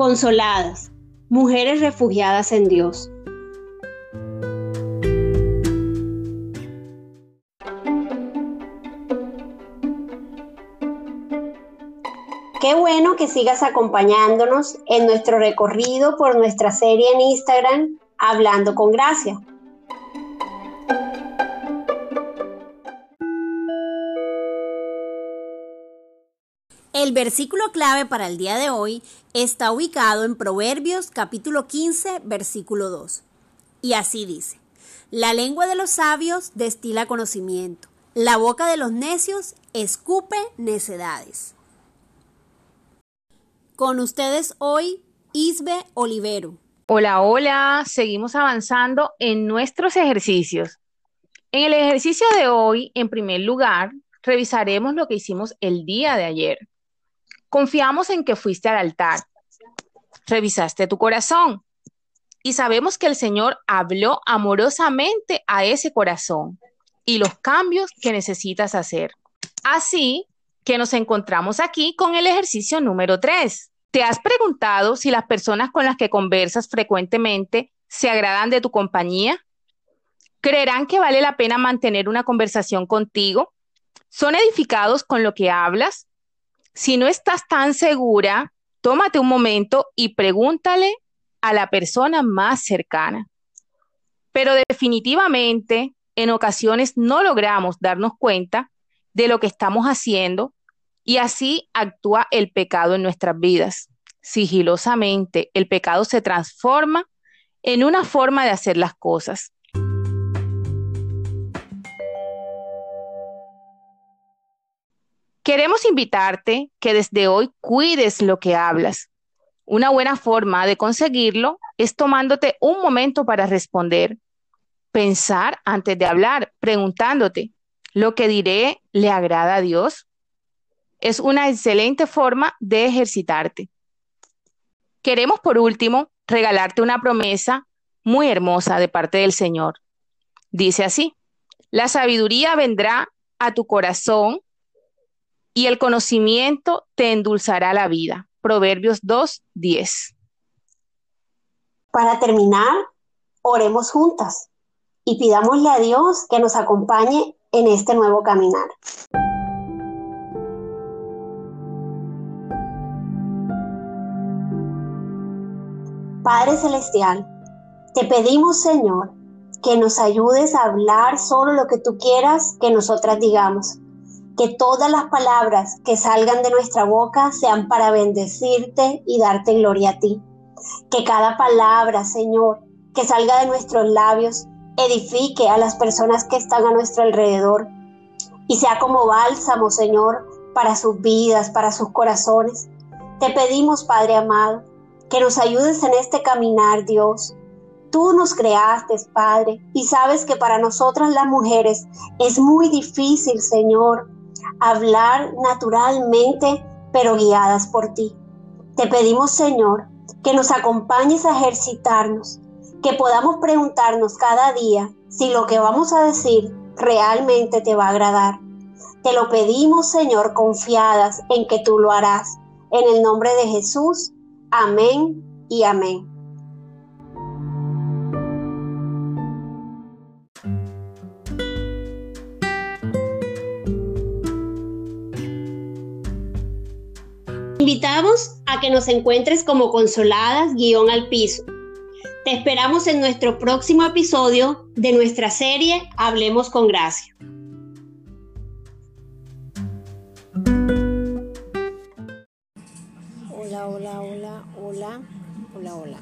Consoladas, mujeres refugiadas en Dios. Qué bueno que sigas acompañándonos en nuestro recorrido por nuestra serie en Instagram, Hablando con Gracia. El versículo clave para el día de hoy está ubicado en Proverbios capítulo 15, versículo 2. Y así dice, la lengua de los sabios destila conocimiento, la boca de los necios escupe necedades. Con ustedes hoy, Isbe Olivero. Hola, hola, seguimos avanzando en nuestros ejercicios. En el ejercicio de hoy, en primer lugar, revisaremos lo que hicimos el día de ayer. Confiamos en que fuiste al altar, revisaste tu corazón y sabemos que el Señor habló amorosamente a ese corazón y los cambios que necesitas hacer. Así que nos encontramos aquí con el ejercicio número 3. ¿Te has preguntado si las personas con las que conversas frecuentemente se agradan de tu compañía? ¿Creerán que vale la pena mantener una conversación contigo? ¿Son edificados con lo que hablas? Si no estás tan segura, tómate un momento y pregúntale a la persona más cercana. Pero definitivamente, en ocasiones no logramos darnos cuenta de lo que estamos haciendo y así actúa el pecado en nuestras vidas. Sigilosamente, el pecado se transforma en una forma de hacer las cosas. Queremos invitarte que desde hoy cuides lo que hablas. Una buena forma de conseguirlo es tomándote un momento para responder, pensar antes de hablar, preguntándote, ¿lo que diré le agrada a Dios? es una excelente forma de ejercitarte. Queremos, por último, regalarte una promesa muy hermosa de parte del Señor. Dice así, la sabiduría vendrá a tu corazón y el conocimiento te endulzará la vida. Proverbios 2, 10. Para terminar, oremos juntas y pidámosle a Dios que nos acompañe en este nuevo caminar. Padre Celestial, te pedimos, Señor, que nos ayudes a hablar solo lo que tú quieras que nosotras digamos. Que todas las palabras que salgan de nuestra boca sean para bendecirte y darte gloria a ti. Que cada palabra, Señor, que salga de nuestros labios edifique a las personas que están a nuestro alrededor y sea como bálsamo, Señor, para sus vidas, para sus corazones. Te pedimos, Padre amado, que nos ayudes en este caminar, Dios. Tú nos creaste, Padre, y sabes que para nosotras las mujeres es muy difícil, Señor, hablar naturalmente, pero guiadas por ti. Te pedimos, Señor, que nos acompañes a ejercitarnos, que podamos preguntarnos cada día si lo que vamos a decir realmente te va a agradar. Te lo pedimos, Señor, confiadas en que tú lo harás. En el nombre de Jesús. Amén y amén. Invitamos a que nos encuentres como consoladas guion al piso. Te esperamos en nuestro próximo episodio de nuestra serie Hablemos con Gracia. Hola, hola, hola, hola, hola, hola.